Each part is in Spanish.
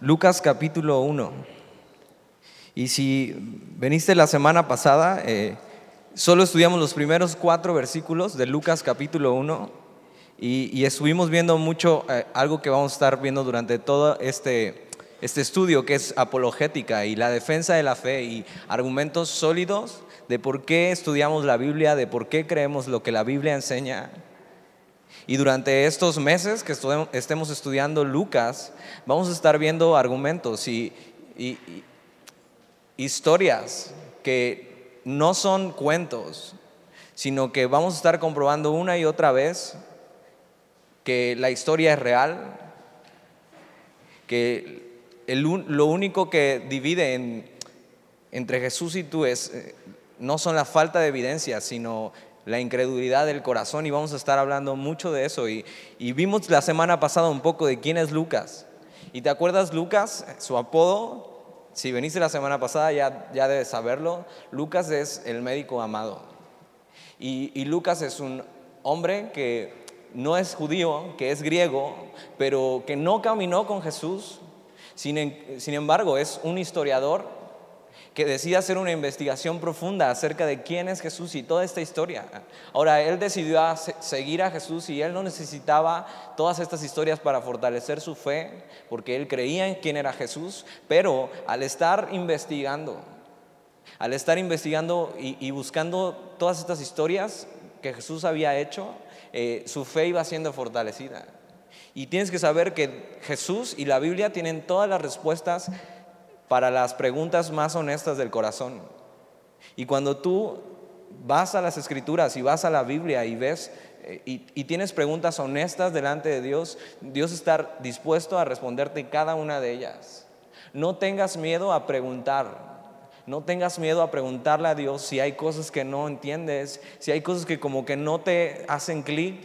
Lucas capítulo 1. Y si veniste la semana pasada, eh, solo estudiamos los primeros cuatro versículos de Lucas capítulo 1 y, estuvimos viendo mucho eh, algo que vamos a estar viendo durante todo este, este estudio, que es apologética y la defensa de la fe y argumentos sólidos de por qué estudiamos la Biblia, de por qué creemos lo que la Biblia enseña. Y durante estos meses que estemos estudiando Lucas, vamos a estar viendo argumentos y, historias que no son cuentos, sino que vamos a estar comprobando una y otra vez que la historia es real, que lo único que divide entre Jesús y tú es, eh, no son la falta de evidencia, sino la incredulidad del corazón y vamos a estar hablando mucho de eso. Y, vimos la semana pasada un poco de quién es Lucas. ¿Y te acuerdas Lucas? Su apodo, si veniste la semana pasada ya, ya debes saberlo, Lucas es el médico amado. Y, Lucas es un hombre que no es judío, que es griego, pero que no caminó con Jesús. Sin, sin embargo, es un historiador que decide hacer una investigación profunda acerca de quién es Jesús y toda esta historia. Ahora, él decidió seguir a Jesús y él no necesitaba todas estas historias para fortalecer su fe, porque él creía en quién era Jesús, pero al estar investigando, al estar investigando y, buscando todas estas historias que Jesús había hecho, eh, su fe iba siendo fortalecida. Y tienes que saber que Jesús y la Biblia tienen todas las respuestas para las preguntas más honestas del corazón. Y cuando tú vas a las escrituras y vas a la Biblia y ves eh, y, tienes preguntas honestas delante de Dios, Dios está dispuesto a responderte cada una de ellas. No tengas miedo a preguntar. No tengas miedo a preguntarle a Dios si hay cosas que no entiendes, si hay cosas que como que no te hacen clic.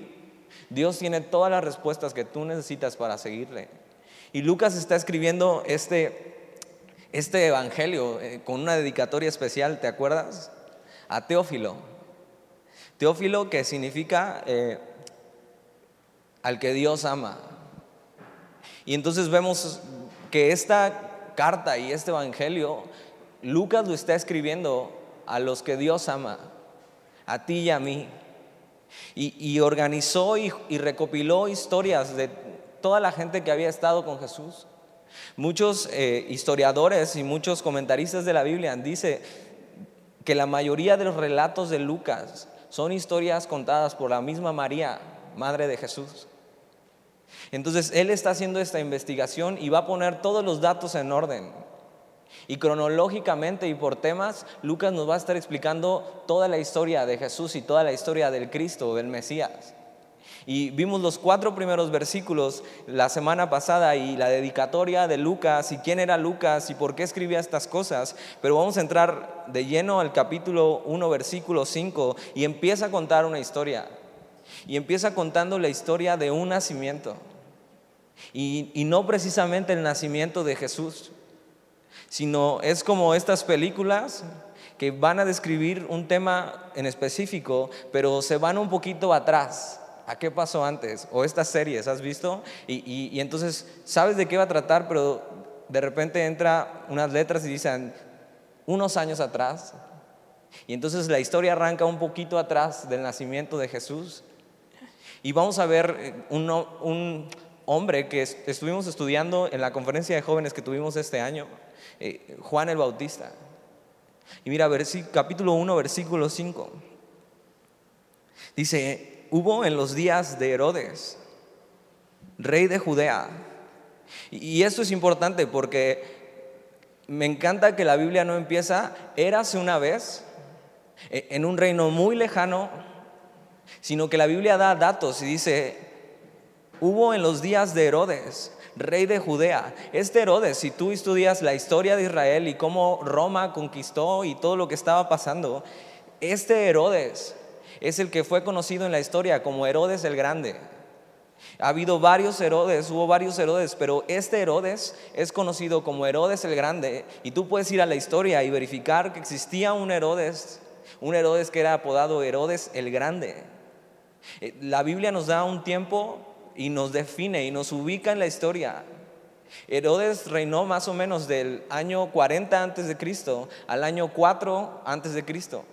Dios tiene todas las respuestas que tú necesitas para seguirle. Y Lucas está escribiendo este este evangelio eh, con una dedicatoria especial, ¿te acuerdas? A Teófilo. Teófilo que significa eh, al que Dios ama. Y entonces vemos que esta carta y este evangelio, Lucas lo está escribiendo a los que Dios ama, a ti y a mí. Y, organizó y recopiló historias de toda la gente que había estado con Jesús. Muchos eh, historiadores y muchos comentaristas de la Biblia dicen que la mayoría de los relatos de Lucas son historias contadas por la misma María, madre de Jesús. Entonces él está haciendo esta investigación y va a poner todos los datos en orden. Y cronológicamente y por temas, Lucas nos va a estar explicando toda la historia de Jesús y toda la historia del Cristo, del Mesías. Y vimos los cuatro primeros versículos la semana pasada y la dedicatoria de Lucas y quién era Lucas y por qué escribía estas cosas, pero vamos a entrar de lleno al capítulo 1, versículo 5 y empieza a contar una historia. Y empieza contando la historia de un nacimiento. Y, y no precisamente el nacimiento de Jesús, sino es como estas películas que van a describir un tema en específico, pero se van un poquito atrás ¿a qué pasó antes? O estas series, ¿has visto? Y, entonces sabes de qué va a tratar, pero de repente entra unas letras y dicen unos años atrás. Y entonces la historia arranca un poquito atrás del nacimiento de Jesús. Y vamos a ver eh, un, hombre que estuvimos estudiando en la conferencia de jóvenes que tuvimos este año, eh, Juan el Bautista. Y mira, capítulo 1, versículo 5. Dice, hubo en los días de Herodes, rey de Judea. Y esto es importante porque me encanta que la Biblia no empieza, érase una vez, e, en un reino muy lejano, sino que la Biblia da datos y dice, hubo en los días de Herodes, rey de Judea. Este Herodes, si tú estudias la historia de Israel y cómo Roma conquistó y todo lo que estaba pasando, este Herodes es el que fue conocido en la historia como Herodes el Grande. Ha habido varios Herodes, hubo varios Herodes, pero este Herodes es conocido como Herodes el Grande y tú puedes ir a la historia y verificar que existía un Herodes, un Herodes que era apodado Herodes el Grande. Eh, la Biblia nos da un tiempo y nos define y nos ubica en la historia. Herodes reinó más o menos del año 40 antes de Cristo al año 4 antes de Cristo.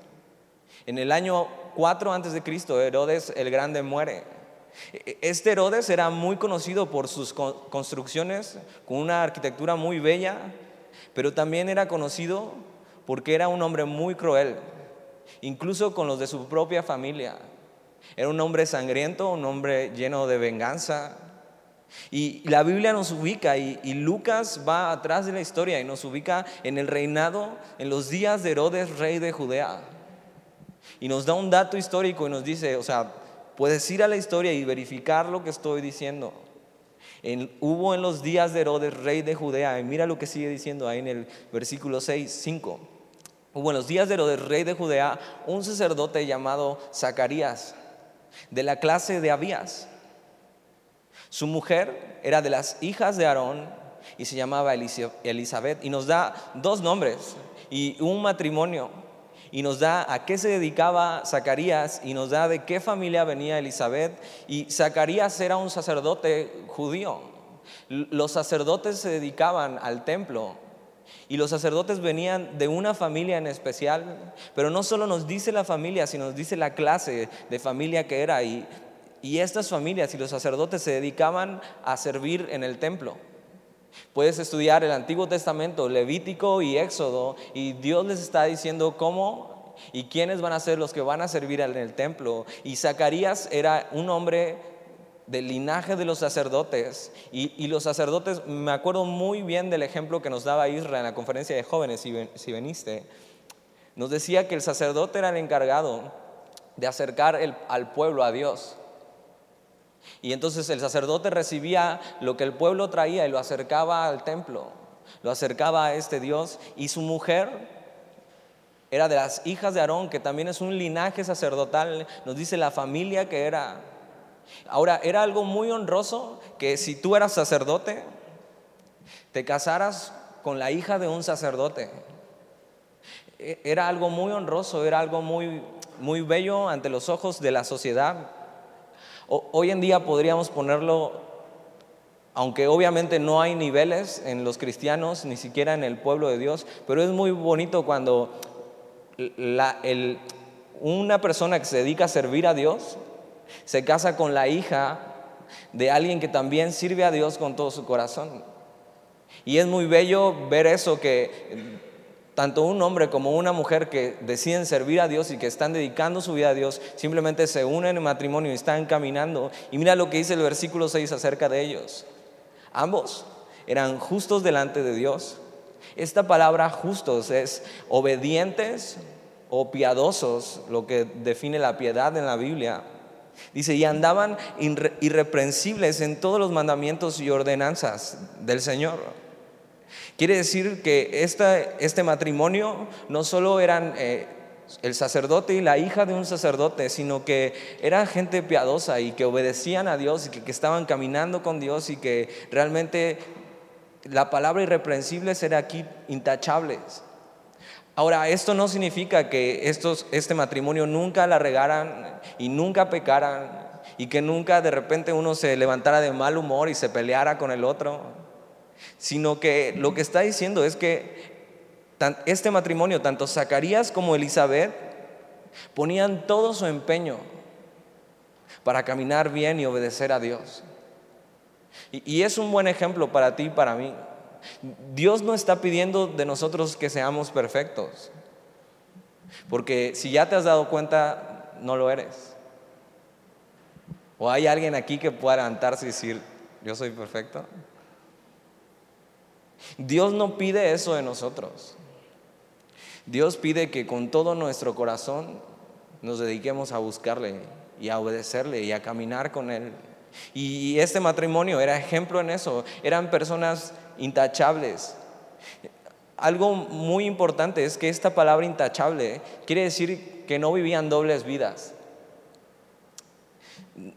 En el año 4 antes de Cristo, Herodes el Grande muere. Este Herodes era muy conocido por sus construcciones con una arquitectura muy bella, pero también era conocido porque era un hombre muy cruel, incluso con los de su propia familia. Era un hombre sangriento, un hombre lleno de venganza. Y la Biblia nos ubica y, Lucas va atrás de la historia y nos ubica en el reinado, en los días de Herodes, rey de Judea. Y nos da un dato histórico y nos dice, o sea, puedes ir a la historia y verificar lo que estoy diciendo. hubo en los días de Herodes, rey de Judea, y mira lo que sigue diciendo ahí en el versículo 6, 5. Hubo en los días de Herodes, rey de Judea, un sacerdote llamado Zacarías, de la clase de Abías. Su mujer era de las hijas de Aarón y se llamaba Elizabeth y nos da dos nombres y un matrimonio y nos da a qué se dedicaba Zacarías y nos da de qué familia venía Elizabeth y Zacarías era un sacerdote judío. Los sacerdotes se dedicaban al templo y los sacerdotes venían de una familia en especial, pero no solo nos dice la familia, sino nos dice la clase de familia que era. Y, y estas familias y los sacerdotes se dedicaban a servir en el templo. Puedes estudiar el Antiguo Testamento, Levítico y Éxodo, y Dios les está diciendo cómo y quiénes van a ser los que van a servir en el templo. Y Zacarías era un hombre del linaje de los sacerdotes. Y, los sacerdotes, me acuerdo muy bien del ejemplo que nos daba Israel en la conferencia de jóvenes, si, si veniste. Nos decía que el sacerdote era el encargado de acercar al pueblo a Dios. Y entonces el sacerdote recibía lo que el pueblo traía y lo acercaba al templo, lo acercaba a este Dios. Y su mujer era de las hijas de Aarón, que también es un linaje sacerdotal, nos dice la familia que era. Ahora, era algo muy honroso que si tú eras sacerdote, te casaras con la hija de un sacerdote. E, era algo muy honroso, era algo muy, muy bello ante los ojos de la sociedad. Hoy en día podríamos ponerlo, aunque obviamente no hay niveles en los cristianos, ni siquiera en el pueblo de Dios, pero es muy bonito cuando una persona que se dedica a servir a Dios se casa con la hija de alguien que también sirve a Dios con todo su corazón. Y es muy bello ver eso, que tanto un hombre como una mujer que deciden servir a Dios y que están dedicando su vida a Dios, simplemente se unen en matrimonio y están caminando. Y mira lo que dice el versículo 6 acerca de ellos. Ambos eran justos delante de Dios. Esta palabra justos es obedientes o piadosos, lo que define la piedad en la Biblia. Dice, y andaban irreprensibles en todos los mandamientos y ordenanzas del Señor. Quiere decir que este matrimonio no solo eran eh, el sacerdote y la hija de un sacerdote, sino que eran gente piadosa y que obedecían a Dios y que, estaban caminando con Dios y que realmente la palabra irreprensible era aquí intachables. Ahora, esto no significa que estos, este matrimonio nunca la regaran y nunca pecaran y que nunca de repente uno se levantara de mal humor y se peleara con el otro sino que lo que está diciendo es que este matrimonio, tanto Zacarías como Elizabeth, ponían todo su empeño para caminar bien y obedecer a Dios. Y, es un buen ejemplo para ti y para mí. Dios no está pidiendo de nosotros que seamos perfectos, porque si ya te has dado cuenta, no lo eres. ¿O hay alguien aquí que pueda levantarse y decir, yo soy perfecto? Dios no pide eso de nosotros. Dios pide que con todo nuestro corazón nos dediquemos a buscarle y a obedecerle y a caminar con Él. Y este matrimonio era ejemplo en eso. Eran personas intachables. Algo muy importante es que esta palabra intachable quiere decir que no vivían dobles vidas.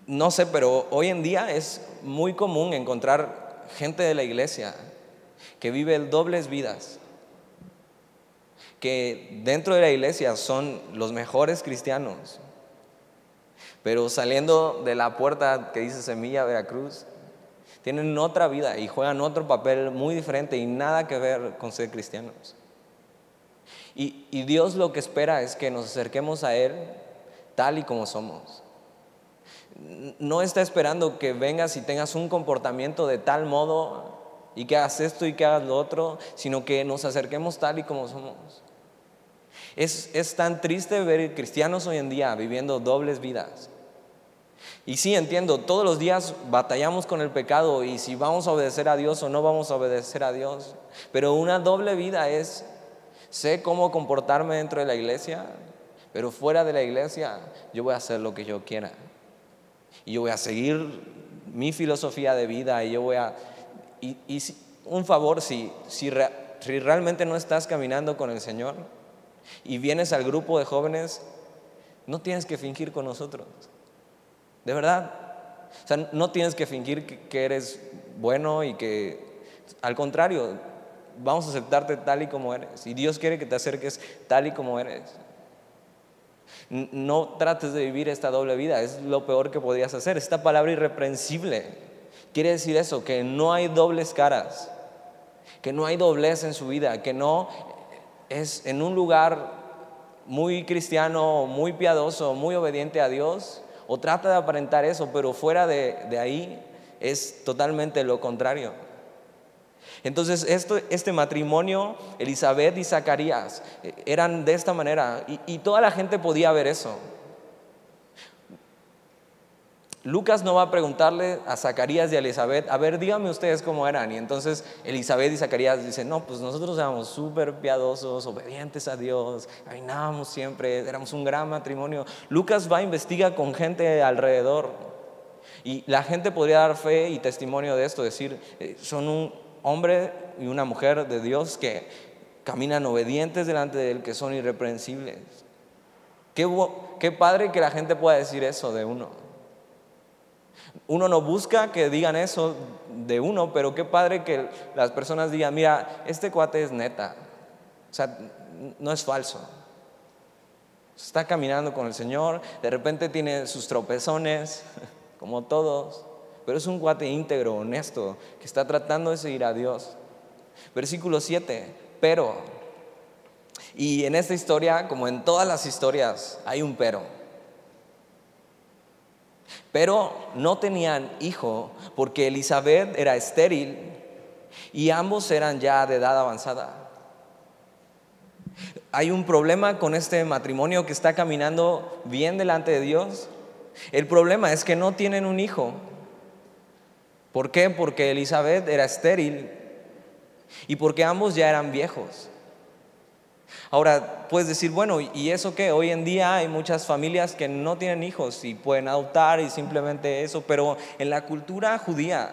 No sé, pero hoy en día es muy común encontrar gente de la iglesia que vive dobles vidas, que dentro de la iglesia son los mejores cristianos, pero saliendo de la puerta que dice Semilla Veracruz, tienen otra vida y juegan otro papel muy diferente y nada que ver con ser cristianos. Y, y Dios lo que espera es que nos acerquemos a Él tal y como somos. No está esperando que vengas y tengas un comportamiento de tal modo y que hagas esto y que hagas lo otro, sino que nos acerquemos tal y como somos. Es, es tan triste ver cristianos hoy en día viviendo dobles vidas. Y sí, entiendo, todos los días batallamos con el pecado y si vamos a obedecer a Dios o no vamos a obedecer a Dios. Pero una doble vida es, sé cómo comportarme dentro de la iglesia, pero fuera de la iglesia yo voy a hacer lo que yo quiera. Y yo voy a seguir mi filosofía de vida y yo voy a y, un favor, si, realmente no estás caminando con el Señor y vienes al grupo de jóvenes, no tienes que fingir con nosotros. De verdad. O sea, no tienes que fingir que, eres bueno y que, al contrario, vamos a aceptarte tal y como eres. Y Dios quiere que te acerques tal y como eres. No trates de vivir esta doble vida, es lo peor que podrías hacer. Esta palabra irreprensible Quiere decir eso, que no hay dobles caras, que no hay doblez en su vida, que no es en un lugar muy cristiano, muy piadoso, muy obediente a Dios, o trata de aparentar eso, pero fuera de, ahí es totalmente lo contrario. Entonces, esto, este matrimonio, Elizabeth y Zacarías, eh, eran de esta manera, y, y toda la gente podía ver eso. Lucas no va a preguntarle a Zacarías y a Elizabeth, a ver, díganme ustedes cómo eran. Y entonces Elizabeth y Zacarías dicen, no, pues nosotros éramos súper piadosos, obedientes a Dios, reinábamos siempre, éramos un gran matrimonio. Lucas va a investigar con gente alrededor. Y la gente podría dar fe y testimonio de esto, decir, eh, son un hombre y una mujer de Dios que caminan obedientes delante de Él, que son irreprensibles. Qué padre que la gente pueda decir eso de uno. Uno no busca que digan eso de uno, pero qué padre que las personas digan, mira, este cuate es neta. O sea, no es falso. Está caminando con el Señor, de repente tiene sus tropezones, como todos, pero es un cuate íntegro, honesto, que está tratando de seguir a Dios. Versículo 7, pero, y en esta historia, como en todas las historias, hay un pero pero no tenían hijo porque Elizabeth era estéril y ambos eran ya de edad avanzada. Hay un problema con este matrimonio que está caminando bien delante de Dios. El problema es que no tienen un hijo. ¿Por qué? Porque Elizabeth era estéril y porque ambos ya eran viejos. Ahora, puedes decir, bueno, ¿y eso qué? Hoy en día hay muchas familias que no tienen hijos y pueden adoptar y simplemente eso, pero en la cultura judía,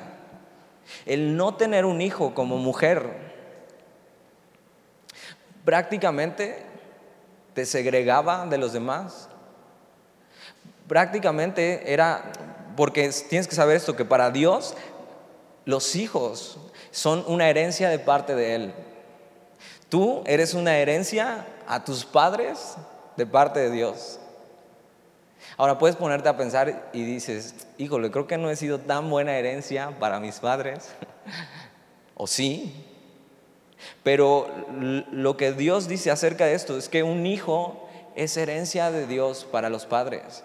el no tener un hijo como mujer prácticamente te segregaba de los demás. Prácticamente era, porque tienes que saber esto, que para Dios los hijos son una herencia de parte de Él. Tú eres una herencia a tus padres de parte de Dios. Ahora puedes ponerte a pensar y dices, híjole, creo que no he sido tan buena herencia para mis padres. o sí. Pero lo que Dios dice acerca de esto es que un hijo es herencia de Dios para los padres.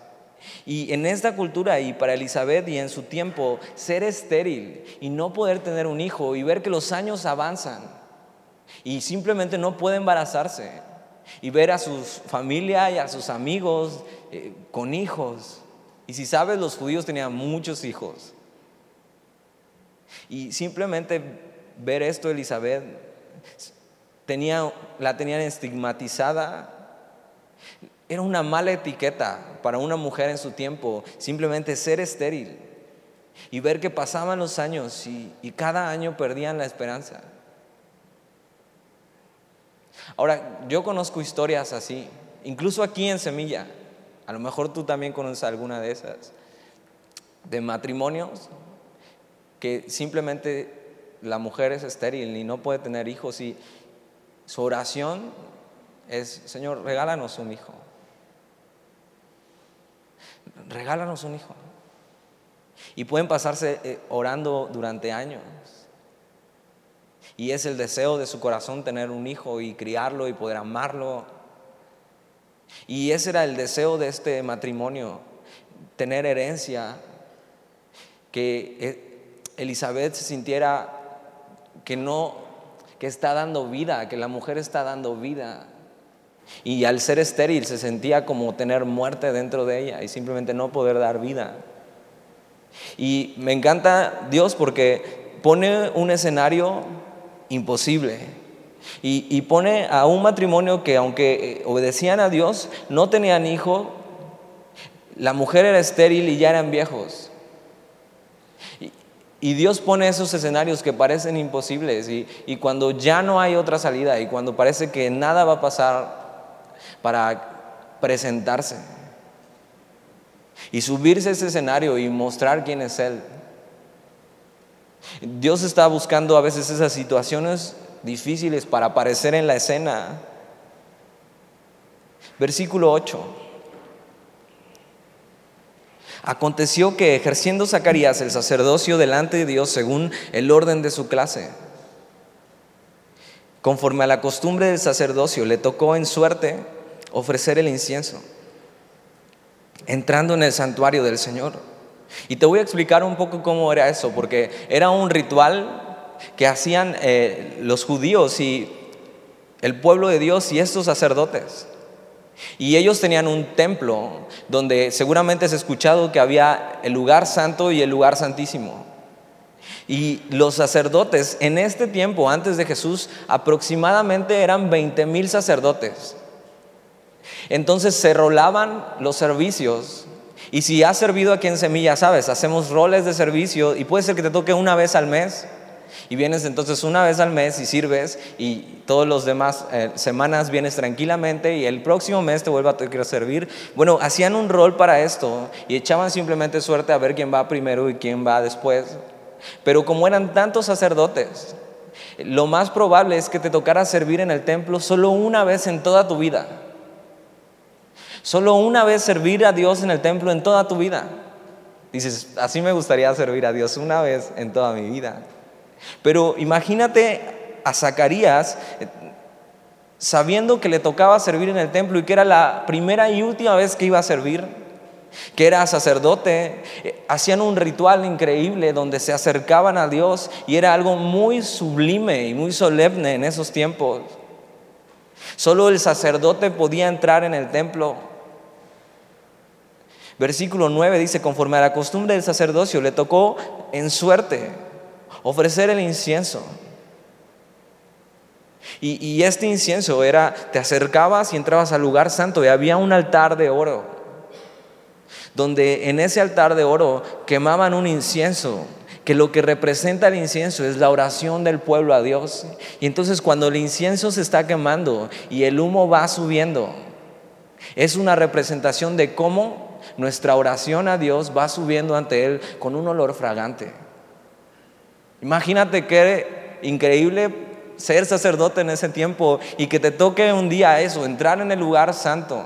Y en esta cultura y para Elizabeth y en su tiempo, ser estéril y no poder tener un hijo y ver que los años avanzan y simplemente no puede embarazarse y ver a su familia y a sus amigos eh, con hijos. Y si sabes, los judíos tenían muchos hijos. Y simplemente ver esto, Elizabeth, tenía, la tenían estigmatizada. Era una mala etiqueta para una mujer en su tiempo, simplemente ser estéril y ver que pasaban los años y cada año perdían la esperanza. Ahora, yo conozco historias así, incluso aquí en Semilla, a lo mejor tú también conoces alguna de esas, de matrimonios que simplemente la mujer es estéril y no puede tener hijos y su oración es, Señor, regálanos un hijo. Regálanos un hijo. Y pueden pasarse eh, orando durante años. Y es el deseo de su corazón tener un hijo y criarlo y poder amarlo. Y ese era el deseo de este matrimonio, tener herencia, que eh, Elizabeth se sintiera que no, que está dando vida, que la mujer está dando vida. Y al ser estéril se sentía como tener muerte dentro de ella y simplemente no poder dar vida. Y me encanta Dios porque pone un escenario imposible. Y, pone a un matrimonio que aunque obedecían a Dios, no tenían hijo, la mujer era estéril y ya eran viejos. Y, Dios pone esos escenarios que parecen imposibles y, y cuando ya no hay otra salida y cuando parece que nada va a pasar para presentarse y subirse a ese escenario y mostrar quién es Él. Dios está buscando a veces esas situaciones difíciles para aparecer en la escena. Versículo 8. Aconteció que ejerciendo Zacarías el sacerdocio delante de Dios según el orden de su clase, conforme a la costumbre del sacerdocio, le tocó en suerte ofrecer el incienso, entrando en el santuario del Señor. Y te voy a explicar un poco cómo era eso, porque era un ritual que hacían eh, los judíos y el pueblo de Dios y estos sacerdotes. Y ellos tenían un templo donde seguramente has escuchado que había el lugar santo y el lugar santísimo. Y los sacerdotes en este tiempo, antes de Jesús, aproximadamente eran 20 mil sacerdotes. Entonces se rolaban los servicios. Y si has servido aquí en Semilla, sabes, hacemos roles de servicio y puede ser que te toque una vez al mes. Y vienes entonces una vez al mes y sirves y todos los demás eh, semanas vienes tranquilamente y el próximo mes te vuelve a que servir. Bueno, hacían un rol para esto y echaban simplemente suerte a ver quién va primero y quién va después. Pero como eran tantos sacerdotes, lo más probable es que te tocara servir en el templo solo una vez en toda tu vida. Solo una vez servir a Dios en el templo en toda tu vida. Dices, así me gustaría servir a Dios una vez en toda mi vida. Pero imagínate a Zacarías sabiendo que le tocaba servir en el templo y que era la primera y última vez que iba a servir, que era sacerdote, eh, hacían un ritual increíble donde se acercaban a Dios y era algo muy sublime y muy solemne en esos tiempos. Solo el sacerdote podía entrar en el templo Versículo 9 dice, conforme a la costumbre del sacerdocio, le tocó en suerte ofrecer el incienso. Y, y, este incienso era, te acercabas y entrabas al lugar santo y había un altar de oro, donde en ese altar de oro quemaban un incienso, que lo que representa el incienso es la oración del pueblo a Dios. Y entonces cuando el incienso se está quemando y el humo va subiendo, es una representación de cómo nuestra oración a Dios va subiendo ante Él con un olor fragante. Imagínate qué increíble ser sacerdote en ese tiempo y que te toque un día eso, entrar en el lugar santo.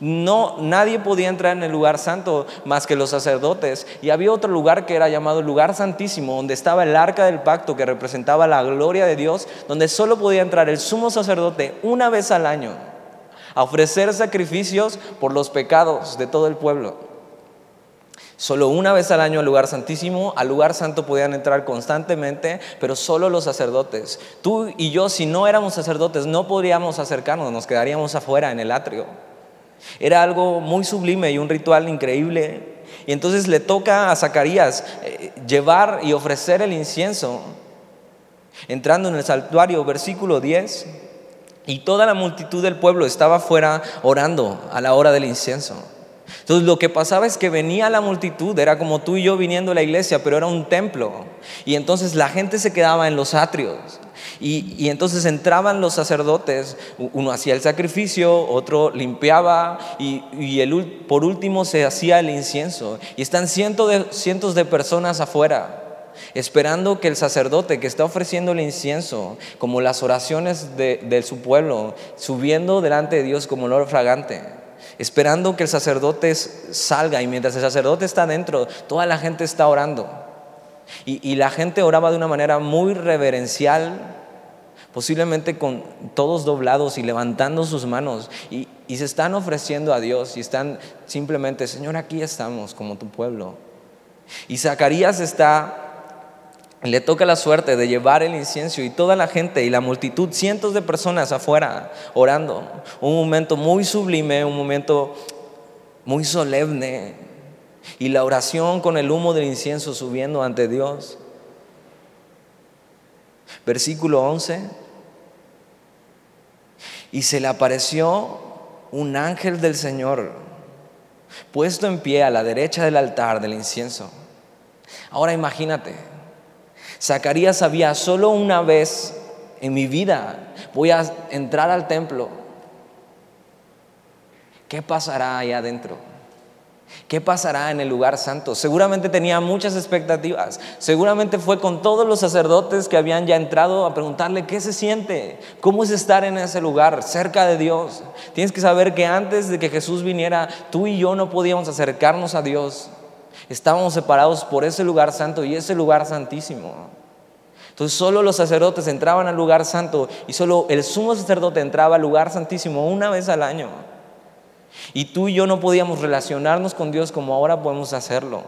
No, nadie podía entrar en el lugar santo más que los sacerdotes. Y había otro lugar que era llamado lugar santísimo, donde estaba el arca del pacto que representaba la gloria de Dios, donde solo podía entrar el sumo sacerdote una vez al año a ofrecer sacrificios por los pecados de todo el pueblo. Solo una vez al año al lugar santísimo, al lugar santo podían entrar constantemente, pero solo los sacerdotes. Tú y yo, si no éramos sacerdotes, no podríamos acercarnos, nos quedaríamos afuera en el atrio. Era algo muy sublime y un ritual increíble. Y entonces le toca a Zacarías eh, llevar y ofrecer el incienso. Entrando en el santuario, versículo 10. Y toda la multitud del pueblo estaba fuera orando a la hora del incienso. Entonces lo que pasaba es que venía la multitud, era como tú y yo viniendo a la iglesia, pero era un templo. Y entonces la gente se quedaba en los atrios. Y, entonces entraban los sacerdotes, uno hacía el sacrificio, otro limpiaba y, el, por último se hacía el incienso. Y están cientos de, cientos de personas afuera esperando que el sacerdote que está ofreciendo el incienso, como las oraciones de, su pueblo, subiendo delante de Dios como olor fragante, esperando que el sacerdote salga y mientras el sacerdote está dentro, toda la gente está orando. Y, la gente oraba de una manera muy reverencial, posiblemente con todos doblados y levantando sus manos. Y, y se están ofreciendo a Dios y están simplemente, Señor, aquí estamos como tu pueblo. Y Zacarías está le toca la suerte de llevar el incienso y toda la gente y la multitud, cientos de personas afuera orando. Un momento muy sublime, un momento muy solemne. Y la oración con el humo del incienso subiendo ante Dios. Versículo 11. Y se le apareció un ángel del Señor puesto en pie a la derecha del altar del incienso. Ahora imagínate, Zacarías sabía, solo una vez en mi vida voy a entrar al templo. ¿Qué pasará ahí adentro? ¿Qué pasará en el lugar santo? Seguramente tenía muchas expectativas. Seguramente fue con todos los sacerdotes que habían ya entrado a preguntarle qué se siente, cómo es estar en ese lugar, cerca de Dios. Tienes que saber que antes de que Jesús viniera, tú y yo no podíamos acercarnos a Dios. Estábamos separados por ese lugar santo y ese lugar santísimo. Entonces solo los sacerdotes entraban al lugar santo y solo el sumo sacerdote entraba al lugar santísimo una vez al año. Y tú y yo no podíamos relacionarnos con Dios como ahora podemos hacerlo.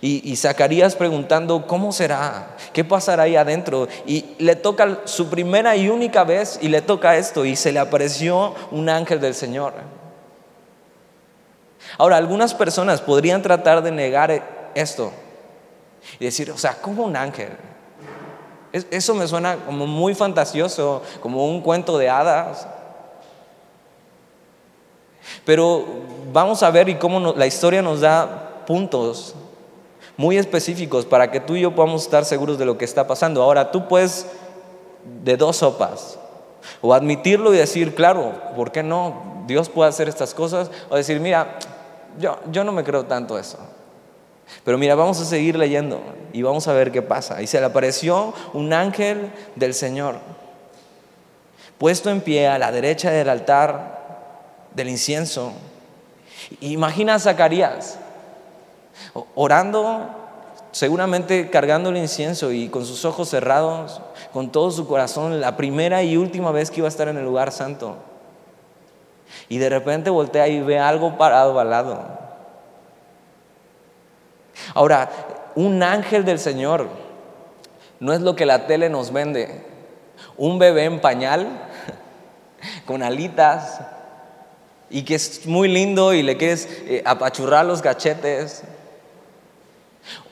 Y, Zacarías preguntando, ¿cómo será? ¿Qué pasará ahí adentro? Y le toca su primera y única vez y le toca esto y se le apareció un ángel del Señor. Ahora, algunas personas podrían tratar de negar esto y decir, o sea, ¿cómo un ángel? Eso me suena como muy fantasioso, como un cuento de hadas. Pero vamos a ver y cómo la historia nos da puntos muy específicos para que tú y yo podamos estar seguros de lo que está pasando. Ahora, tú puedes de dos sopas, o admitirlo y decir, claro, ¿por qué no? Dios puede hacer estas cosas, o decir, mira, yo, yo no me creo tanto eso. Pero mira, vamos a seguir leyendo y vamos a ver qué pasa. Y se le apareció un ángel del Señor, puesto en pie a la derecha del altar del incienso. Imagina a Zacarías orando, seguramente cargando el incienso y con sus ojos cerrados, con todo su corazón, la primera y última vez que iba a estar en el lugar santo. Y de repente voltea y ve algo parado al lado. Ahora, un ángel del Señor no es lo que la tele nos vende. Un bebé en pañal, con alitas, y que es muy lindo y le quieres eh, apachurrar los gachetes.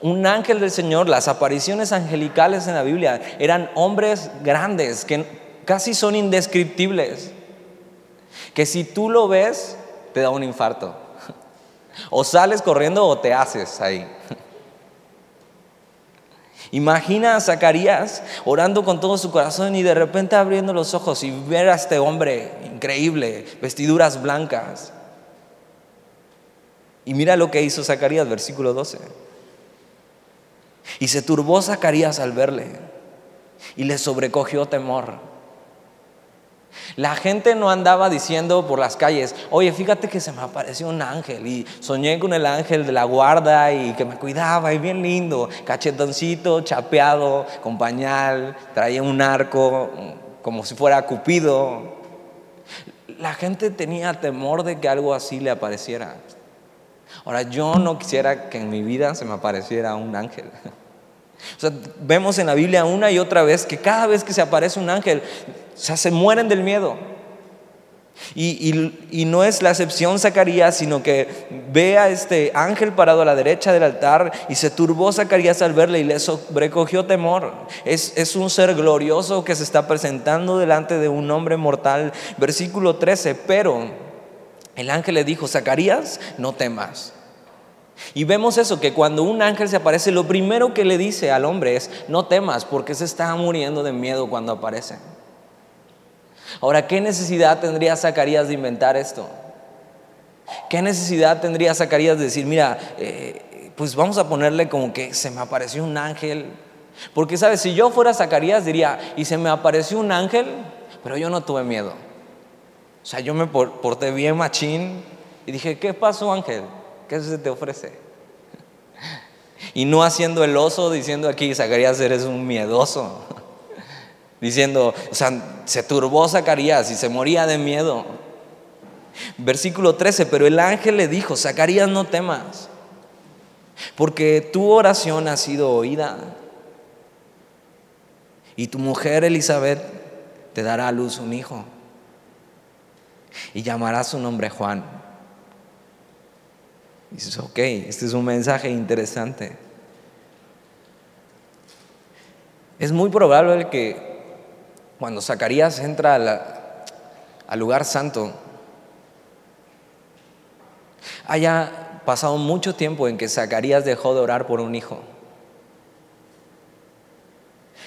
Un ángel del Señor, las apariciones angelicales en la Biblia eran hombres grandes que casi son indescriptibles, que si tú lo ves te da un infarto. O sales corriendo o te haces ahí. Imagina a Zacarías orando con todo su corazón y de repente abriendo los ojos y ver a este hombre increíble, vestiduras blancas. Y mira lo que hizo Zacarías, versículo 12. Y se turbó Zacarías al verle y le sobrecogió temor. La gente no andaba diciendo por las calles, oye, fíjate que se me apareció un ángel y soñé con el ángel de la guarda y que me cuidaba y bien lindo, cachetoncito, chapeado, con pañal, traía un arco como si fuera Cupido. La gente tenía temor de que algo así le apareciera. Ahora, yo no quisiera que en mi vida se me apareciera un ángel. O sea, vemos en la Biblia una y otra vez que cada vez que se aparece un ángel, o sea, se mueren del miedo. Y, no es la excepción Zacarías, sino que ve a este ángel parado a la derecha del altar y se turbó Zacarías al verle y le sobrecogió temor. Es, es un ser glorioso que se está presentando delante de un hombre mortal. Versículo 13, pero el ángel le dijo, Zacarías, no temas. Y vemos eso, que cuando un ángel se aparece, lo primero que le dice al hombre es, no temas, porque se está muriendo de miedo cuando aparece. Ahora, ¿qué necesidad tendría Zacarías de inventar esto? ¿Qué necesidad tendría Zacarías de decir, mira, eh, pues vamos a ponerle como que se me apareció un ángel? Porque, ¿sabes? Si yo fuera Zacarías diría, y se me apareció un ángel, pero yo no tuve miedo. O sea, yo me porté bien machín y dije, ¿qué pasó Ángel? ¿Qué se te ofrece? Y no haciendo el oso diciendo aquí, Zacarías eres un miedoso. Diciendo, o sea, se turbó Zacarías y se moría de miedo. Versículo 13, pero el ángel le dijo, Zacarías no temas, porque tu oración ha sido oída. Y tu mujer Elizabeth te dará a luz un hijo. Y llamará su nombre Juan. Y dices, ok, este es un mensaje interesante. Es muy probable que cuando Zacarías entra al lugar santo, haya pasado mucho tiempo en que Zacarías dejó de orar por un hijo.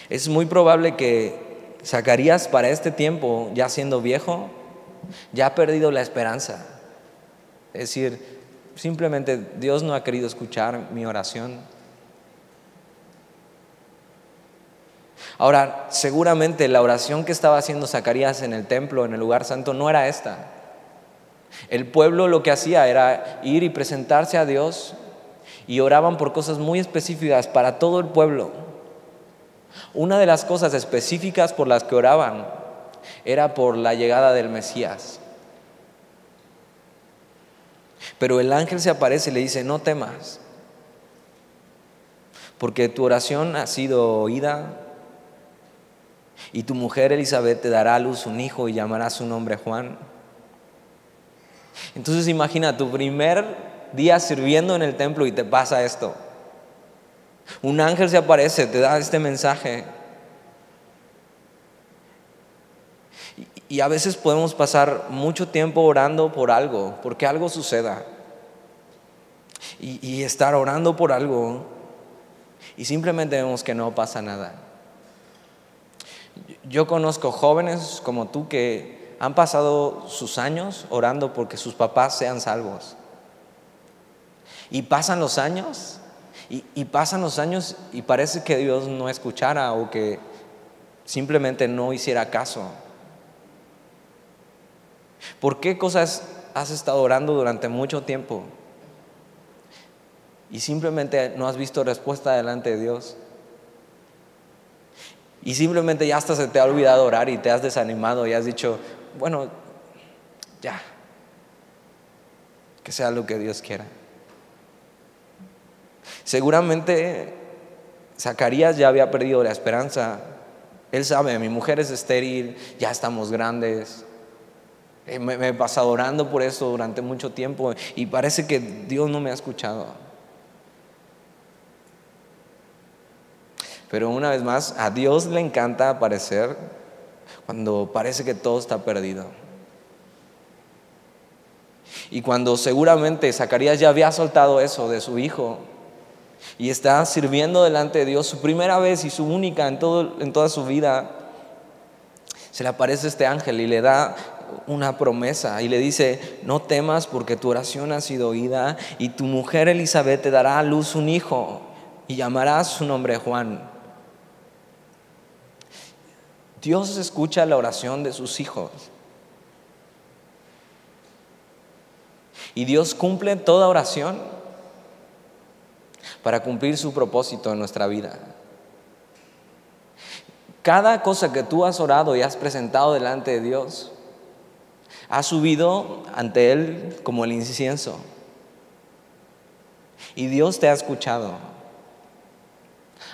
Es muy probable que Zacarías para este tiempo, ya siendo viejo, ya ha perdido la esperanza. Es decir, simplemente Dios no ha querido escuchar mi oración. Ahora, seguramente la oración que estaba haciendo Zacarías en el templo, en el lugar santo, no era esta. El pueblo lo que hacía era ir y presentarse a Dios y oraban por cosas muy específicas para todo el pueblo. Una de las cosas específicas por las que oraban era por la llegada del Mesías. Pero el ángel se aparece y le dice, no temas, porque tu oración ha sido oída y tu mujer Elizabeth te dará a luz un hijo y llamará su nombre Juan. Entonces imagina tu primer día sirviendo en el templo y te pasa esto. Un ángel se aparece, te da este mensaje. Y a veces podemos pasar mucho tiempo orando por algo, porque algo suceda. Y, estar orando por algo y simplemente vemos que no pasa nada. Yo conozco jóvenes como tú que han pasado sus años orando porque sus papás sean salvos. Y pasan los años, y, y, pasan los años y parece que Dios no escuchara o que simplemente no hiciera caso. ¿Por qué cosas has estado orando durante mucho tiempo y simplemente no has visto respuesta delante de Dios? Y simplemente ya hasta se te ha olvidado orar y te has desanimado y has dicho, bueno, ya, que sea lo que Dios quiera. Seguramente Zacarías ya había perdido la esperanza. Él sabe, mi mujer es estéril, ya estamos grandes. Eh, me, me he pasado orando por eso durante mucho tiempo y parece que Dios no me ha escuchado. Pero una vez más, a Dios le encanta aparecer cuando parece que todo está perdido. Y cuando seguramente Zacarías ya había soltado eso de su hijo y está sirviendo delante de Dios su primera vez y su única en, todo, en toda su vida, se le aparece este ángel y le da una promesa y le dice, no temas porque tu oración ha sido oída y tu mujer Elizabeth te dará a luz un hijo y llamarás su nombre Juan. Dios escucha la oración de sus hijos. Y Dios cumple toda oración para cumplir su propósito en nuestra vida. Cada cosa que tú has orado y has presentado delante de Dios, ha subido ante Él como el incienso. Y Dios te ha escuchado.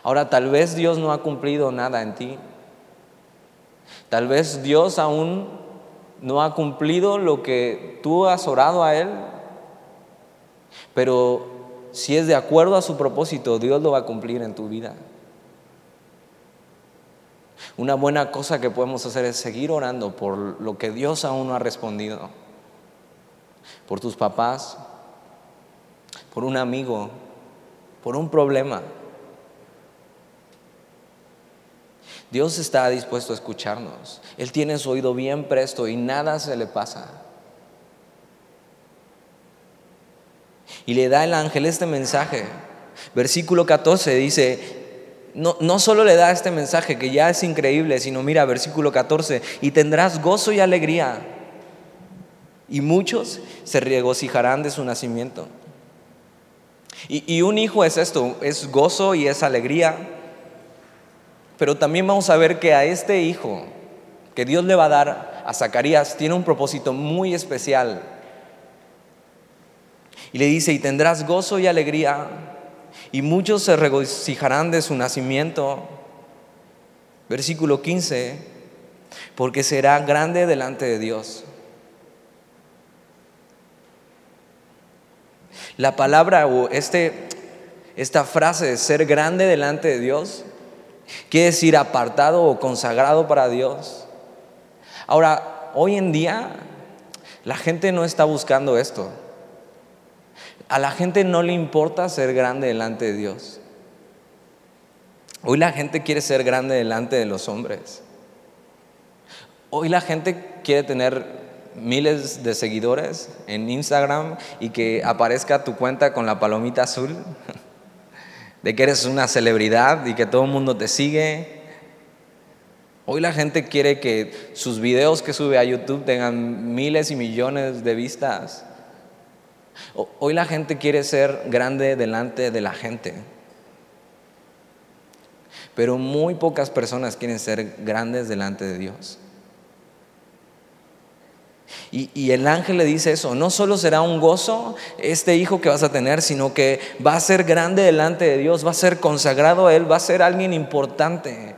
Ahora tal vez Dios no ha cumplido nada en ti. Tal vez Dios aún no ha cumplido lo que tú has orado a Él, pero si es de acuerdo a su propósito, Dios lo va a cumplir en tu vida. Una buena cosa que podemos hacer es seguir orando por lo que Dios aún no ha respondido. Por tus papás, por un amigo, por un problema. Dios está dispuesto a escucharnos. Él tiene su oído bien presto y nada se le pasa. Y le da el ángel este mensaje. Versículo 14 dice, no, no solo le da este mensaje que ya es increíble, sino mira, versículo 14, y tendrás gozo y alegría. y muchos se regocijarán de su nacimiento. Y, y, un hijo es esto, es gozo y es alegría, pero también vamos a ver que a este hijo que Dios le va a dar a Zacarías tiene un propósito muy especial. Y le dice, y tendrás gozo y alegría, y muchos se regocijarán de su nacimiento. Versículo 15, porque será grande delante de Dios. La palabra o este, esta frase de ser grande delante de Dios quiere decir apartado o consagrado para Dios. Ahora, hoy en día la gente no está buscando esto. A la gente no le importa ser grande delante de Dios. Hoy la gente quiere ser grande delante de los hombres. Hoy la gente quiere tener miles de seguidores en Instagram y que aparezca tu cuenta con la palomita azul, de que eres una celebridad y que todo el mundo te sigue. Hoy la gente quiere que sus videos que sube a YouTube tengan miles y millones de vistas. Hoy la gente quiere ser grande delante de la gente. Pero muy pocas personas quieren ser grandes delante de Dios. Y, el ángel le dice eso, no solo será un gozo este hijo que vas a tener, sino que va a ser grande delante de Dios, va a ser consagrado a Él, va a ser alguien importante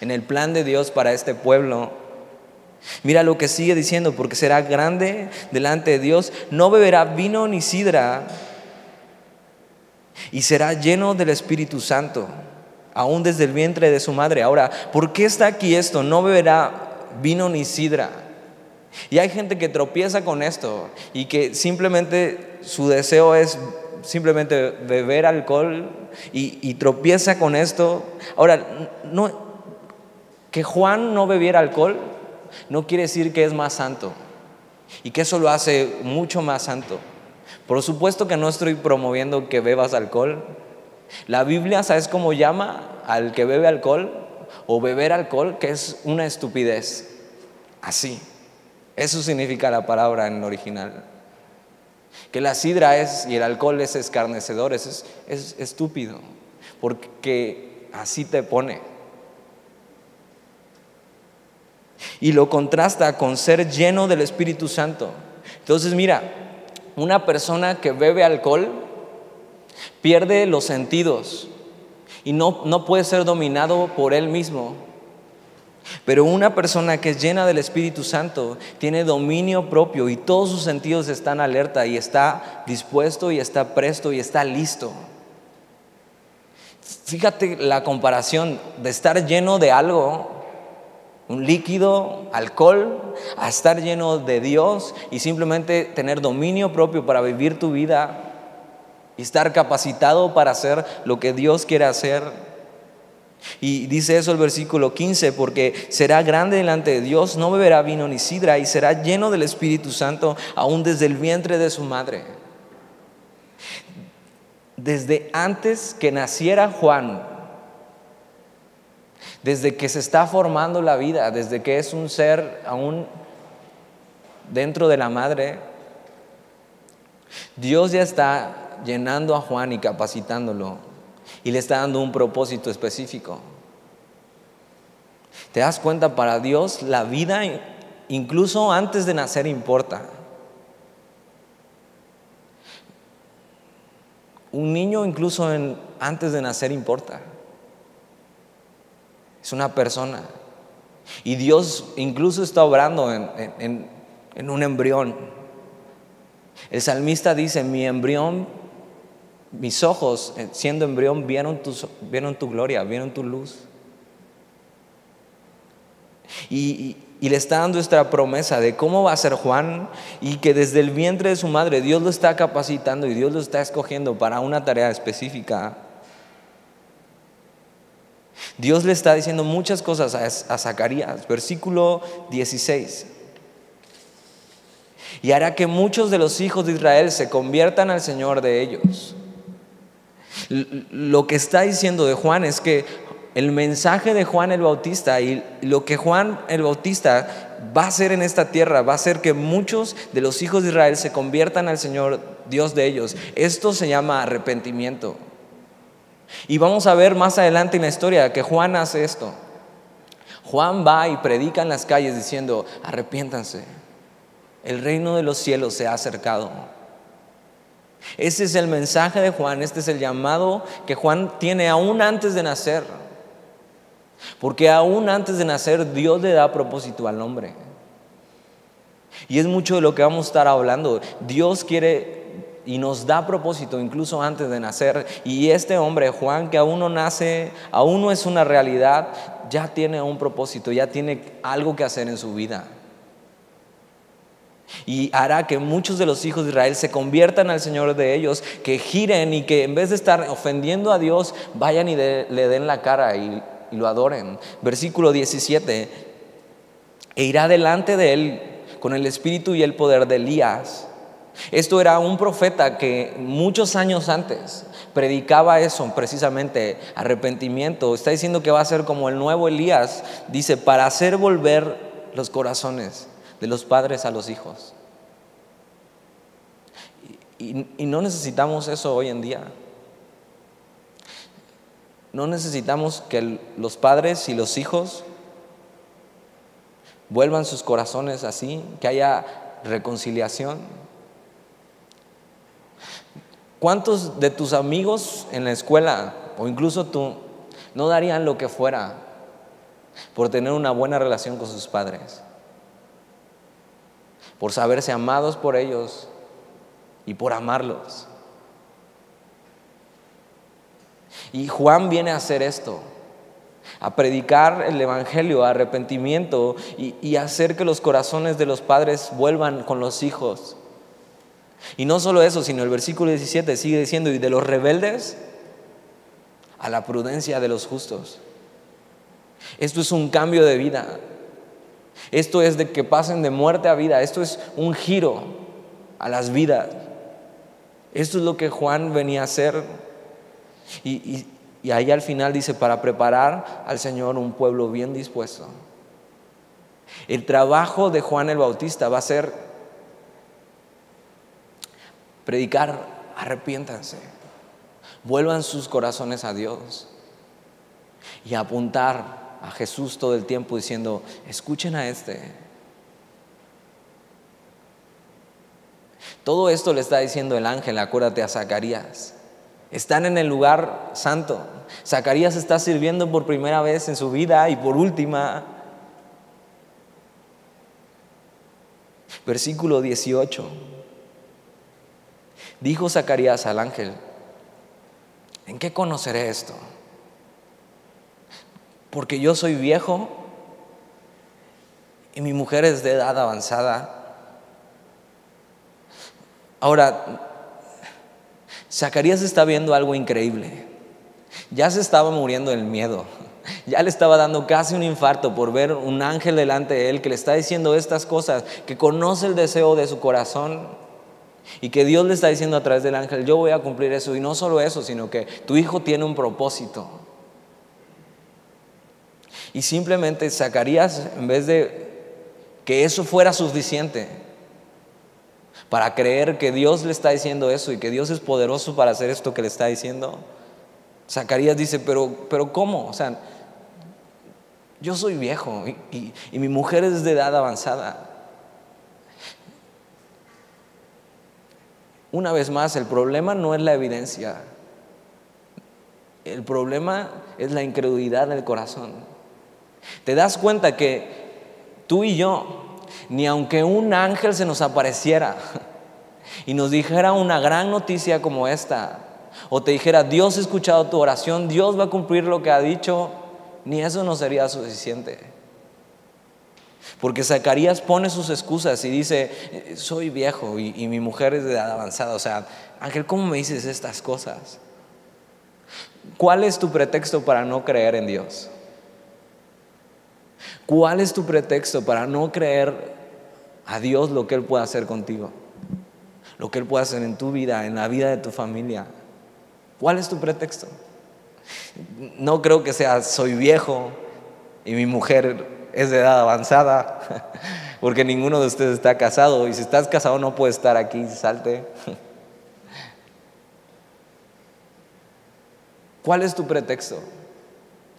en el plan de Dios para este pueblo. Mira lo que sigue diciendo, porque será grande delante de Dios, no beberá vino ni sidra, y será lleno del Espíritu Santo, aún desde el vientre de su madre. Ahora, ¿por qué está aquí esto? No beberá vino ni sidra. Y hay gente que tropieza con esto y que simplemente su deseo es simplemente beber alcohol y, y tropieza con esto. Ahora, no, que Juan no bebiera alcohol no quiere decir que es más santo y que eso lo hace mucho más santo. Por supuesto que no estoy promoviendo que bebas alcohol. La Biblia, ¿sabes cómo llama al que bebe alcohol o beber alcohol? Que es una estupidez. Así. Eso significa la palabra en original. Que la sidra es y el alcohol es escarnecedor, es, es estúpido, porque así te pone. Y lo contrasta con ser lleno del Espíritu Santo. Entonces mira, una persona que bebe alcohol pierde los sentidos y no, no puede ser dominado por él mismo. Pero una persona que es llena del Espíritu Santo tiene dominio propio y todos sus sentidos están alerta y está dispuesto y está presto y está listo. Fíjate la comparación de estar lleno de algo un líquido, alcohol, a estar lleno de Dios y simplemente tener dominio propio para vivir tu vida y estar capacitado para hacer lo que Dios quiere hacer. Y dice eso el versículo 15, porque será grande delante de Dios, no beberá vino ni sidra y será lleno del Espíritu Santo aún desde el vientre de su madre. Desde antes que naciera Juan, desde que se está formando la vida, desde que es un ser aún dentro de la madre, Dios ya está llenando a Juan y capacitándolo y le está dando un propósito específico. ¿Te das cuenta? Para Dios la vida incluso antes de nacer importa. Un niño incluso antes de nacer importa es una persona. Y Dios incluso está obrando en, un embrión. El salmista dice, mi embrión, mis ojos, eh, siendo embrión, vieron tu, vieron tu gloria, vieron tu luz. Y, y, le está dando esta promesa de cómo va a ser Juan y que desde el vientre de su madre Dios lo está capacitando y Dios lo está escogiendo para una tarea específica. Dios le está diciendo muchas cosas a, Zacarías, versículo 16. Y hará que muchos de los hijos de Israel se conviertan al Señor de ellos. Lo que está diciendo de Juan es que el mensaje de Juan el Bautista y lo que Juan el Bautista va a hacer en esta tierra, va a hacer que muchos de los hijos de Israel se conviertan al Señor Dios de ellos. Esto se llama arrepentimiento. Y vamos a ver más adelante en la historia que Juan hace esto. Juan va y predica en las calles diciendo, arrepiéntanse, el reino de los cielos se ha acercado. Ese es el mensaje de Juan, este es el llamado que Juan tiene aún antes de nacer. Porque aún antes de nacer Dios le da propósito al hombre. Y es mucho de lo que vamos a estar hablando. Dios quiere y nos da propósito incluso antes de nacer. Y este hombre, Juan, que aún no nace, aún no es una realidad, ya tiene un propósito, ya tiene algo que hacer en su vida. Y hará que muchos de los hijos de Israel se conviertan al Señor de ellos, que giren y que en vez de estar ofendiendo a Dios, vayan y le den la cara y, y lo adoren. Versículo 17, e irá delante de él con el espíritu y el poder de Elías. Esto era un profeta que muchos años antes predicaba eso, precisamente arrepentimiento. Está diciendo que va a ser como el nuevo Elías, dice, para hacer volver los corazones de los padres a los hijos. Y, no necesitamos eso hoy en día. No necesitamos que los padres y los hijos vuelvan sus corazones así, que haya reconciliación. ¿Cuántos de tus amigos en la escuela o incluso tú no darían lo que fuera por tener una buena relación con sus padres? Por saberse amados por ellos y por amarlos. Y Juan viene a hacer esto, a predicar el Evangelio, a arrepentimiento y, y hacer que los corazones de los padres vuelvan con los hijos. Y no solo eso, sino el versículo 17 sigue diciendo, y de los rebeldes a la prudencia de los justos. Esto es un cambio de vida. Esto es de que pasen de muerte a vida. Esto es un giro a las vidas. Esto es lo que Juan venía a hacer. Y, ahí al final dice, para preparar al Señor un pueblo bien dispuesto. El trabajo de Juan el Bautista va a ser predicar, arrepiéntanse, vuelvan sus corazones a Dios y apuntar a Jesús todo el tiempo diciendo, escuchen a este. Todo esto le está diciendo el ángel, acuérdate a Zacarías. Están en el lugar santo. Zacarías está sirviendo por primera vez en su vida y por última. Versículo 18. Dijo Zacarías al ángel, ¿en qué conoceré esto? Porque yo soy viejo y mi mujer es de edad avanzada. Ahora, Zacarías está viendo algo increíble. Ya se estaba muriendo el miedo. Ya le estaba dando casi un infarto por ver un ángel delante de él que le está diciendo estas cosas, que conoce el deseo de su corazón. Y que Dios le está diciendo a través del ángel, yo voy a cumplir eso. Y no solo eso, sino que tu hijo tiene un propósito. Y simplemente Zacarías, en vez de que eso fuera suficiente para creer que Dios le está diciendo eso y que Dios es poderoso para hacer esto que le está diciendo, Zacarías dice, pero, pero ¿cómo? O sea, yo soy viejo y, y mi mujer es de edad avanzada. Una vez más, el problema no es la evidencia. El problema es la incredulidad del corazón. Te das cuenta que tú y yo, ni aunque un ángel se nos apareciera y nos dijera una gran noticia como esta, o te dijera, Dios ha escuchado tu oración, Dios va a cumplir lo que ha dicho, ni eso no sería suficiente. Porque Zacarías pone sus excusas y dice, soy viejo y, mi mujer es de edad avanzada. O sea, Ángel, ¿cómo me dices estas cosas? ¿Cuál es tu pretexto para no creer en Dios? ¿Cuál es tu pretexto para no creer a Dios lo que Él puede hacer contigo? Lo que Él puede hacer en tu vida, en la vida de tu familia. ¿Cuál es tu pretexto? No creo que sea soy viejo y mi mujer es de edad avanzada, porque ninguno de ustedes está casado y si estás casado no puedes estar aquí, salte. ¿Cuál es tu pretexto?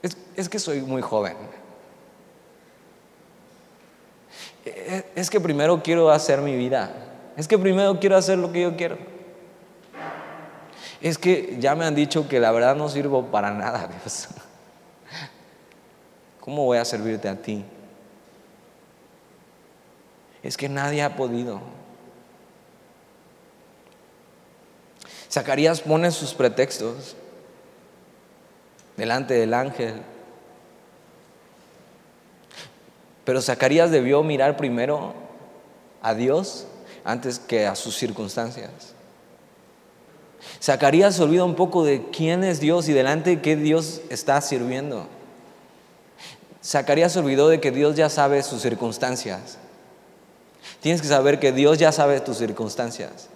Es, es que soy muy joven. Es que primero quiero hacer mi vida. Es que primero quiero hacer lo que yo quiero. Es que ya me han dicho que la verdad no sirvo para nada, Dios. ¿Cómo voy a servirte a ti? Es que nadie ha podido. Zacarías pone sus pretextos delante del ángel. Pero Zacarías debió mirar primero a Dios antes que a sus circunstancias. Zacarías se olvida un poco de quién es Dios y delante de qué Dios está sirviendo. Zacarías se olvidó de que Dios ya sabe sus circunstancias. Tienes que saber que Dios ya sabe tus circunstancias,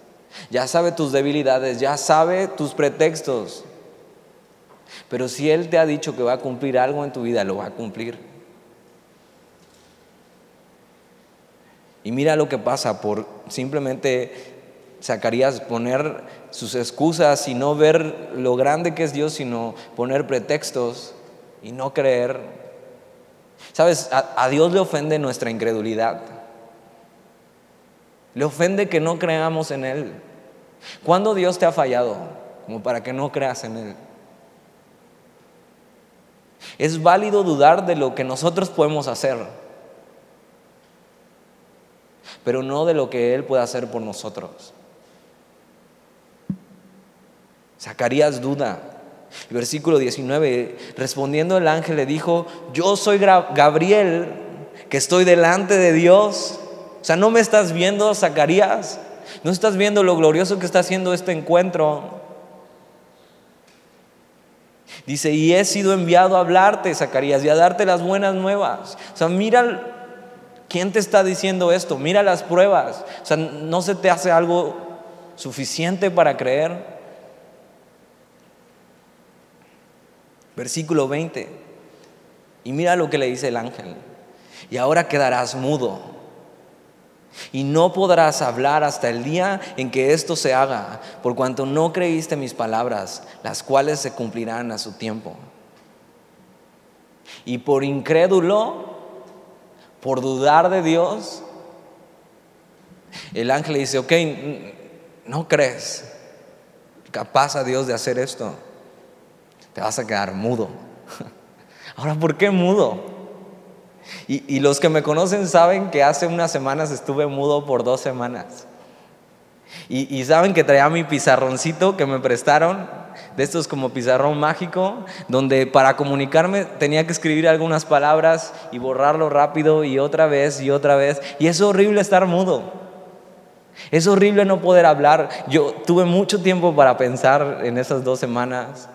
ya sabe tus debilidades, ya sabe tus pretextos. Pero si Él te ha dicho que va a cumplir algo en tu vida, lo va a cumplir. Y mira lo que pasa por simplemente Zacarías poner sus excusas y no ver lo grande que es Dios, sino poner pretextos y no creer. Sabes, a, Dios le ofende nuestra incredulidad. Le ofende que no creamos en Él. ¿Cuándo Dios te ha fallado? Como para que no creas en Él. Es válido dudar de lo que nosotros podemos hacer, pero no de lo que Él puede hacer por nosotros. Zacarías duda. Versículo 19, respondiendo el ángel le dijo, yo soy Gabriel, que estoy delante de Dios. O sea, no me estás viendo, Zacarías. No estás viendo lo glorioso que está haciendo este encuentro. Dice, y he sido enviado a hablarte, Zacarías, y a darte las buenas nuevas. O sea, mira quién te está diciendo esto, mira las pruebas. O sea, no se te hace algo suficiente para creer. Versículo 20. Y mira lo que le dice el ángel. Y ahora quedarás mudo y no podrás hablar hasta el día en que esto se haga, por cuanto no creíste mis palabras, las cuales se cumplirán a su tiempo. Y por incrédulo, por dudar de Dios, el ángel le dice, ok, no crees capaz a Dios de hacer esto, te vas a quedar mudo. Ahora, ¿por qué mudo? Y, los que me conocen saben que hace unas semanas estuve mudo por dos semanas. Y, y, saben que traía mi pizarroncito que me prestaron, de estos como pizarrón mágico, donde para comunicarme tenía que escribir algunas palabras y borrarlo rápido y otra vez y otra vez. Y es horrible estar mudo. Es horrible no poder hablar. Yo tuve mucho tiempo para pensar en esas dos semanas.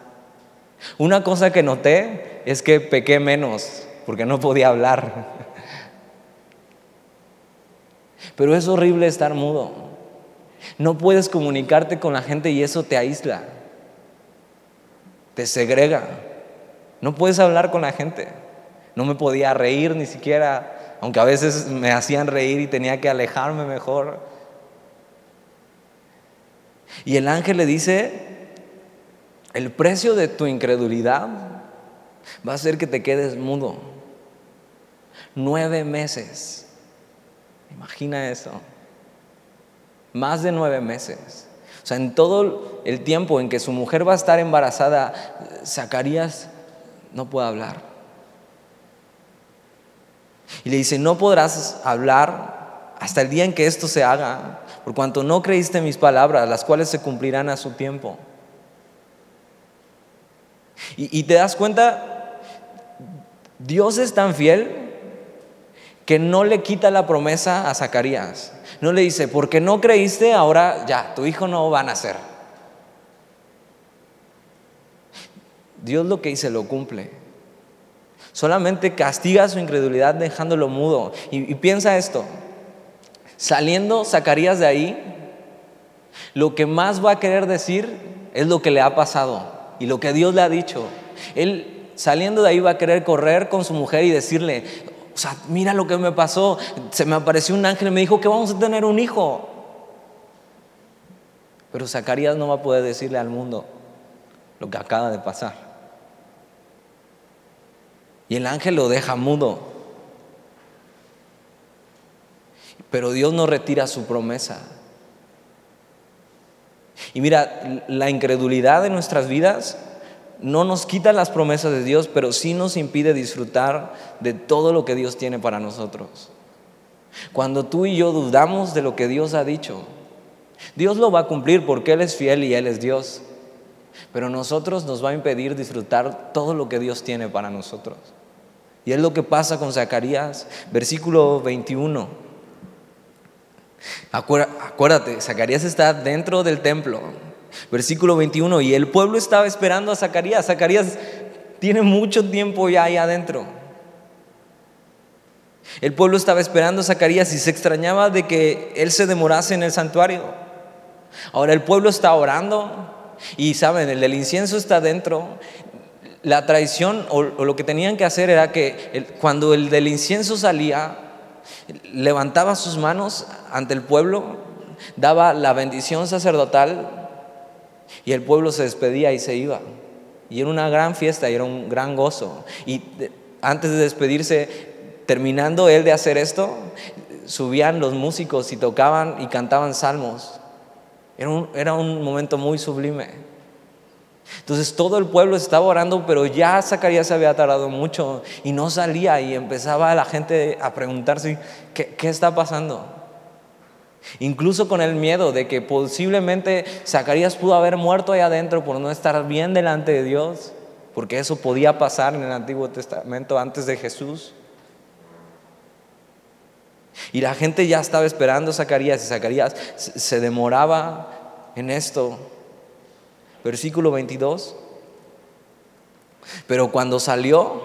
Una cosa que noté es que pequé menos porque no podía hablar. Pero es horrible estar mudo. No puedes comunicarte con la gente y eso te aísla, te segrega. No puedes hablar con la gente. No me podía reír ni siquiera, aunque a veces me hacían reír y tenía que alejarme mejor. Y el ángel le dice, el precio de tu incredulidad va a ser que te quedes mudo. Nueve meses. Imagina eso. Más de nueve meses. O sea, en todo el tiempo en que su mujer va a estar embarazada, Zacarías no puede hablar. Y le dice, no podrás hablar hasta el día en que esto se haga, por cuanto no creíste mis palabras, las cuales se cumplirán a su tiempo. Y, te das cuenta, Dios es tan fiel que no le quita la promesa a Zacarías. No le dice, porque no creíste, ahora ya, tu hijo no va a nacer. Dios lo que dice lo cumple. Solamente castiga su incredulidad dejándolo mudo. Y piensa esto, saliendo Zacarías de ahí, lo que más va a querer decir es lo que le ha pasado y lo que Dios le ha dicho. Él saliendo de ahí va a querer correr con su mujer y decirle, o sea, mira lo que me pasó, se me apareció un ángel y me dijo que vamos a tener un hijo. Pero Zacarías no va a poder decirle al mundo lo que acaba de pasar. Y el ángel lo deja mudo. Pero Dios no retira su promesa. Y mira, la incredulidad de nuestras vidas no nos quita las promesas de Dios, pero sí nos impide disfrutar de todo lo que Dios tiene para nosotros. Cuando tú y yo dudamos de lo que Dios ha dicho, Dios lo va a cumplir porque Él es fiel y Él es Dios. Pero nosotros nos va a impedir disfrutar todo lo que Dios tiene para nosotros. Y es lo que pasa con Zacarías, versículo 21. Acuérdate, Zacarías está dentro del templo. Versículo 21, y el pueblo estaba esperando a Zacarías. Zacarías tiene mucho tiempo ya ahí adentro. El pueblo estaba esperando a Zacarías y se extrañaba de que él se demorase en el santuario. Ahora el pueblo está orando y saben, el del incienso está dentro. La tradición o, lo que tenían que hacer era que cuando el del incienso salía, levantaba sus manos ante el pueblo, daba la bendición sacerdotal y el pueblo se despedía y se iba. Y era una gran fiesta y era un gran gozo. Y antes de despedirse, terminando él de hacer esto, subían los músicos y tocaban y cantaban salmos. Era un, era un momento muy sublime. Entonces todo el pueblo estaba orando, pero ya Zacarías se había tardado mucho y no salía y empezaba la gente a preguntarse, ¿qué, qué está pasando? Incluso con el miedo de que posiblemente Zacarías pudo haber muerto ahí adentro por no estar bien delante de Dios, porque eso podía pasar en el Antiguo Testamento antes de Jesús. Y la gente ya estaba esperando a Zacarías y Zacarías se demoraba en esto. Versículo 22. Pero cuando salió,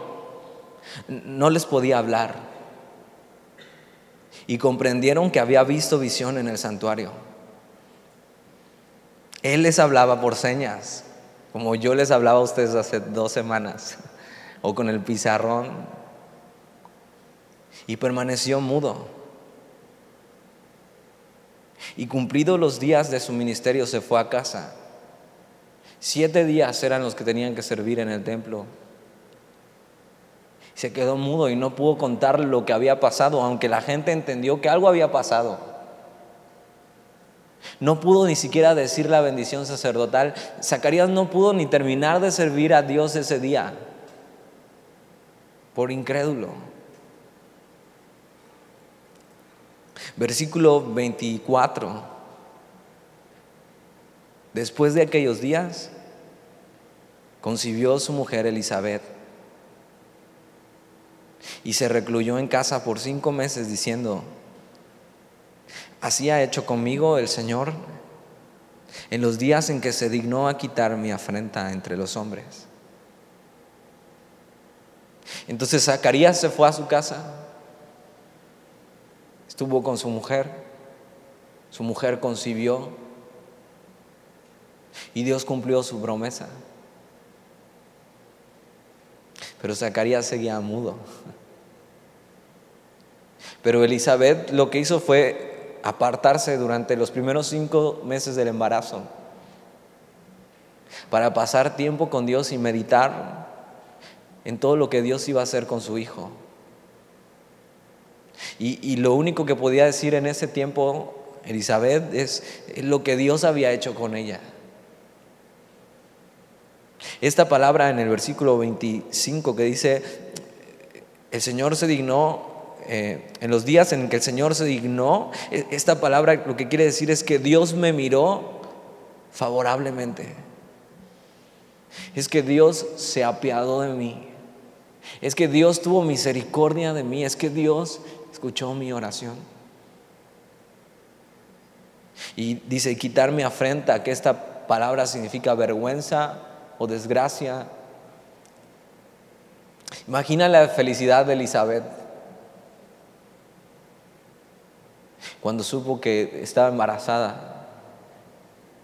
no les podía hablar. Y comprendieron que había visto visión en el santuario. Él les hablaba por señas, como yo les hablaba a ustedes hace dos semanas, o con el pizarrón. Y permaneció mudo. Y cumplidos los días de su ministerio se fue a casa. Siete días eran los que tenían que servir en el templo. Se quedó mudo y no pudo contar lo que había pasado, aunque la gente entendió que algo había pasado. No pudo ni siquiera decir la bendición sacerdotal. Zacarías no pudo ni terminar de servir a Dios ese día por incrédulo. Versículo 24. Después de aquellos días, concibió su mujer Elizabeth y se recluyó en casa por cinco meses diciendo, así ha hecho conmigo el Señor en los días en que se dignó a quitar mi afrenta entre los hombres. Entonces Zacarías se fue a su casa estuvo con su mujer, su mujer concibió y Dios cumplió su promesa. Pero Zacarías seguía mudo. Pero Elizabeth lo que hizo fue apartarse durante los primeros cinco meses del embarazo para pasar tiempo con Dios y meditar en todo lo que Dios iba a hacer con su hijo. Y, lo único que podía decir en ese tiempo Elizabeth es lo que Dios había hecho con ella. Esta palabra en el versículo 25 que dice, el Señor se dignó, eh, en los días en que el Señor se dignó, e, esta palabra lo que quiere decir es que Dios me miró favorablemente. Es que Dios se apiadó de mí. Es que Dios tuvo misericordia de mí. Es que Dios escuchó mi oración. Y dice, quitar mi afrenta, que esta palabra significa vergüenza o desgracia. Imagina la felicidad de Elizabeth cuando supo que estaba embarazada.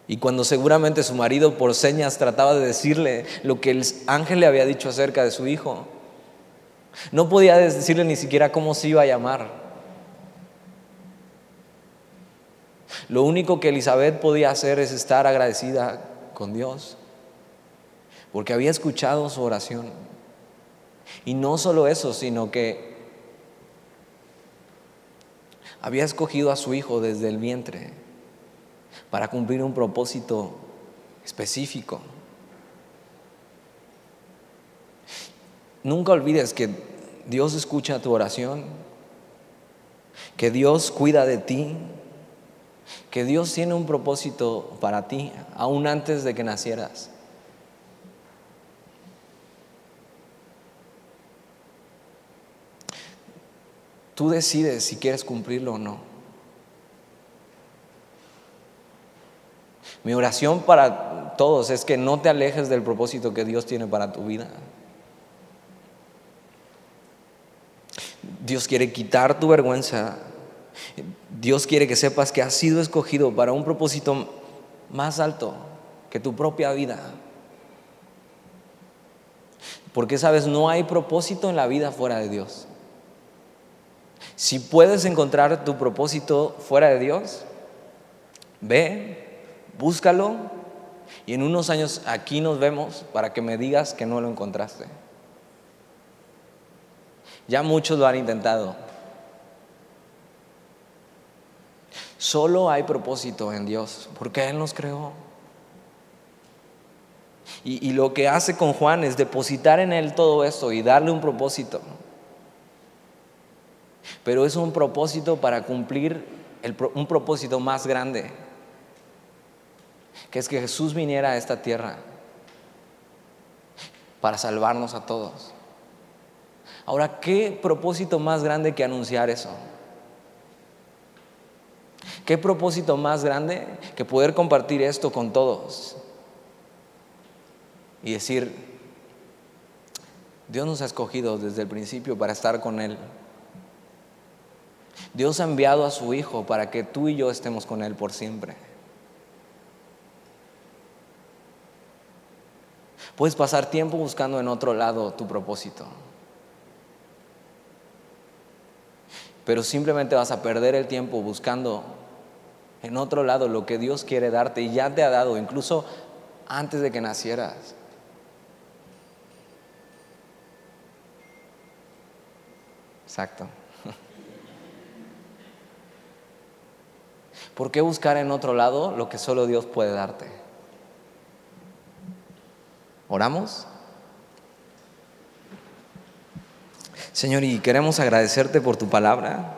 Y cuando seguramente su marido por señas trataba de decirle lo que el ángel le había dicho acerca de su hijo, no podía decirle ni siquiera cómo se iba a llamar. Lo único que Elizabeth podía hacer es estar agradecida con Dios, porque había escuchado su oración. Y no solo eso, sino que había escogido a su hijo desde el vientre para cumplir un propósito específico. Nunca olvides que Dios escucha tu oración, que Dios cuida de ti, que Dios tiene un propósito para ti, aún antes de que nacieras. Tú decides si quieres cumplirlo o no. Mi oración para todos es que no te alejes del propósito que Dios tiene para tu vida. Dios quiere quitar tu vergüenza. Dios quiere que sepas que has sido escogido para un propósito más alto que tu propia vida. Porque sabes, no hay propósito en la vida fuera de Dios. Si puedes encontrar tu propósito fuera de Dios, ve, búscalo y en unos años aquí nos vemos para que me digas que no lo encontraste. Ya muchos lo han intentado. Solo hay propósito en Dios, porque Él nos creó. Y, lo que hace con Juan es depositar en Él todo esto y darle un propósito. Pero es un propósito para cumplir un propósito más grande, que es que Jesús viniera a esta tierra para salvarnos a todos. Ahora, ¿qué propósito más grande que anunciar eso? ¿Qué propósito más grande que poder compartir esto con todos? Y decir, Dios nos ha escogido desde el principio para estar con Él. Dios ha enviado a su Hijo para que tú y yo estemos con Él por siempre. Puedes pasar tiempo buscando en otro lado tu propósito. pero simplemente vas a perder el tiempo buscando en otro lado lo que Dios quiere darte y ya te ha dado, incluso antes de que nacieras. Exacto. ¿Por qué buscar en otro lado lo que solo Dios puede darte? ¿Oramos? Señor, y queremos agradecerte por tu palabra.